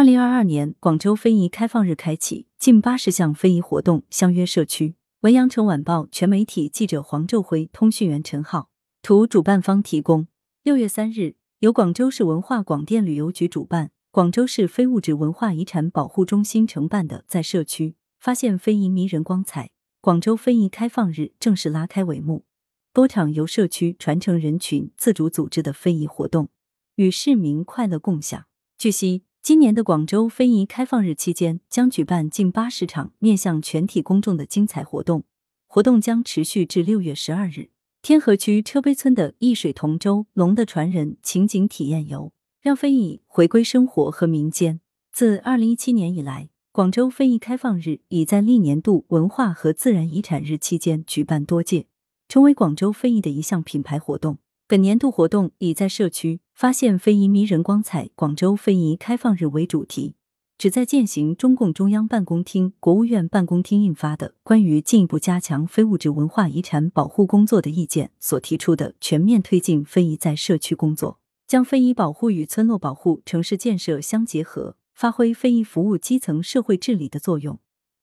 二零二二年广州非遗开放日开启，近八十项非遗活动相约社区。文阳城晚报全媒体记者黄昼辉，通讯员陈浩，图主办方提供。六月三日，由广州市文化广电旅游局主办，广州市非物质文化遗产保护中心承办的在社区发现非遗迷人光彩，广州非遗开放日正式拉开帷幕。多场由社区传承人群自主组织的非遗活动，与市民快乐共享。据悉。今年的广州非遗开放日期间，将举办近八十场面向全体公众的精彩活动，活动将持续至六月十二日。天河区车陂村的易水同舟龙的传人情景体验游，让非遗回归生活和民间。自二零一七年以来，广州非遗开放日已在历年度文化和自然遗产日期间举办多届，成为广州非遗的一项品牌活动。本年度活动以在社区发现非遗迷人光彩、广州非遗开放日为主题，旨在践行中共中央办公厅、国务院办公厅印发的关于进一步加强非物质文化遗产保护工作的意见所提出的全面推进非遗在社区工作，将非遗保护与村落保护、城市建设相结合，发挥非遗服务基层社会治理的作用，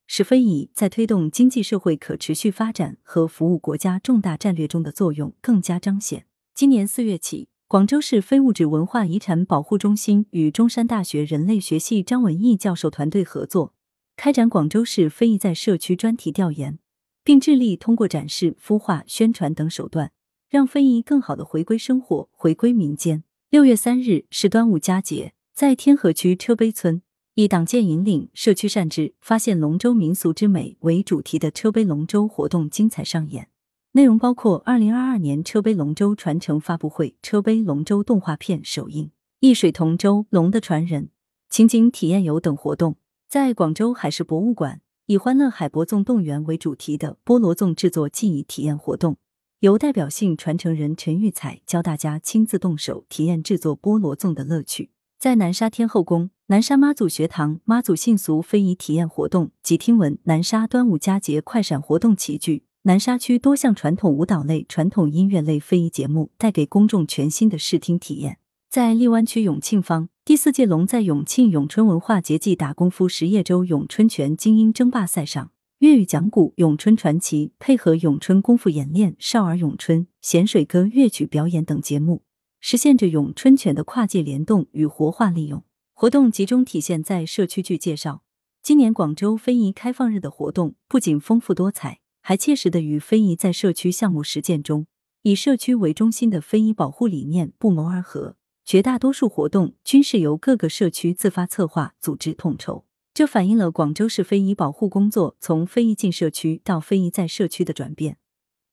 使非遗在推动经济社会可持续发展和服务国家重大战略中的作用更加彰显。今年四月起，广州市非物质文化遗产保护中心与中山大学人类学系张文义教授团队合作，开展广州市非遗在社区专题调研，并致力通过展示、孵化、宣传等手段，让非遗更好的回归生活、回归民间。六月三日是端午佳节，在天河区车陂村，以“党建引领，社区善治，发现龙舟民俗之美”为主题的车陂龙舟活动精彩上演。内容包括二零二二年车陂龙舟传承发布会、车陂龙舟动画片首映、易水同舟龙的传人情景体验游等活动。在广州海事博物馆，以“欢乐海博纵动员”为主题的菠萝粽制作技艺体验活动，由代表性传承人陈玉彩教大家亲自动手体验制作菠萝粽的乐趣。在南沙天后宫、南沙妈祖学堂，妈祖信俗非遗体验活动及听闻南沙端午佳节快闪活动齐聚。南沙区多项传统舞蹈类、传统音乐类非遗节目带给公众全新的视听体验。在荔湾区永庆坊，第四届龙在永庆咏春文化节暨打功夫实业周咏春拳精英争霸赛上，粤语讲古、咏春传奇配合咏春功夫演练、少儿咏春、咸水歌乐曲表演等节目，实现着咏春拳的跨界联动与活化利用。活动集中体现在社区剧介绍。今年广州非遗开放日的活动不仅丰富多彩。还切实的与非遗在社区项目实践中以社区为中心的非遗保护理念不谋而合。绝大多数活动均是由各个社区自发策划、组织统筹，这反映了广州市非遗保护工作从非遗进社区到非遗在社区的转变。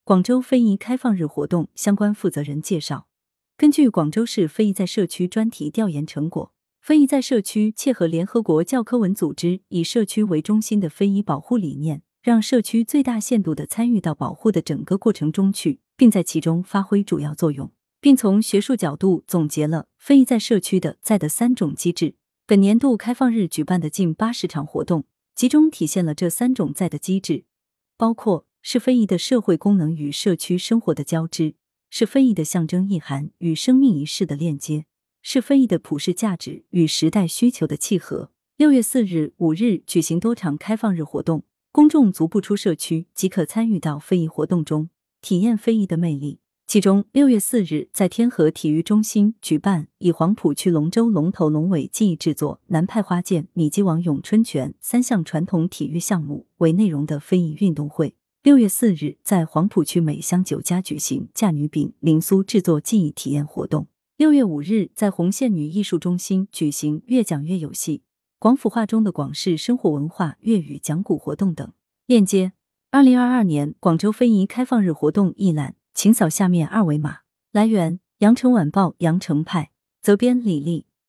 广州非遗开放日活动相关负责人介绍，根据广州市非遗在社区专题调研成果，非遗在社区切合联合国教科文组织以社区为中心的非遗保护理念。让社区最大限度的参与到保护的整个过程中去，并在其中发挥主要作用，并从学术角度总结了非遗在社区的在的三种机制。本年度开放日举办的近八十场活动，集中体现了这三种在的机制，包括是非遗的社会功能与社区生活的交织，是非遗的象征意涵与生命仪式的链接，是非遗的普世价值与时代需求的契合。六月四日、五日举行多场开放日活动。公众足不出社区即可参与到非遗活动中，体验非遗的魅力。其中，六月四日在天河体育中心举办以黄埔区龙舟龙头龙尾技艺制作、南派花剑、米基王咏春拳三项传统体育项目为内容的非遗运动会。六月四日在黄埔区美香酒家举行嫁女饼、灵酥制作技艺体验活动。六月五日在红线女艺术中心举行越讲越有戏。广府话中的广式生活文化、粤语讲古活动等链接。二零二二年广州非遗开放日活动一览，请扫下面二维码。来源：羊城晚报羊城派，责编李丽。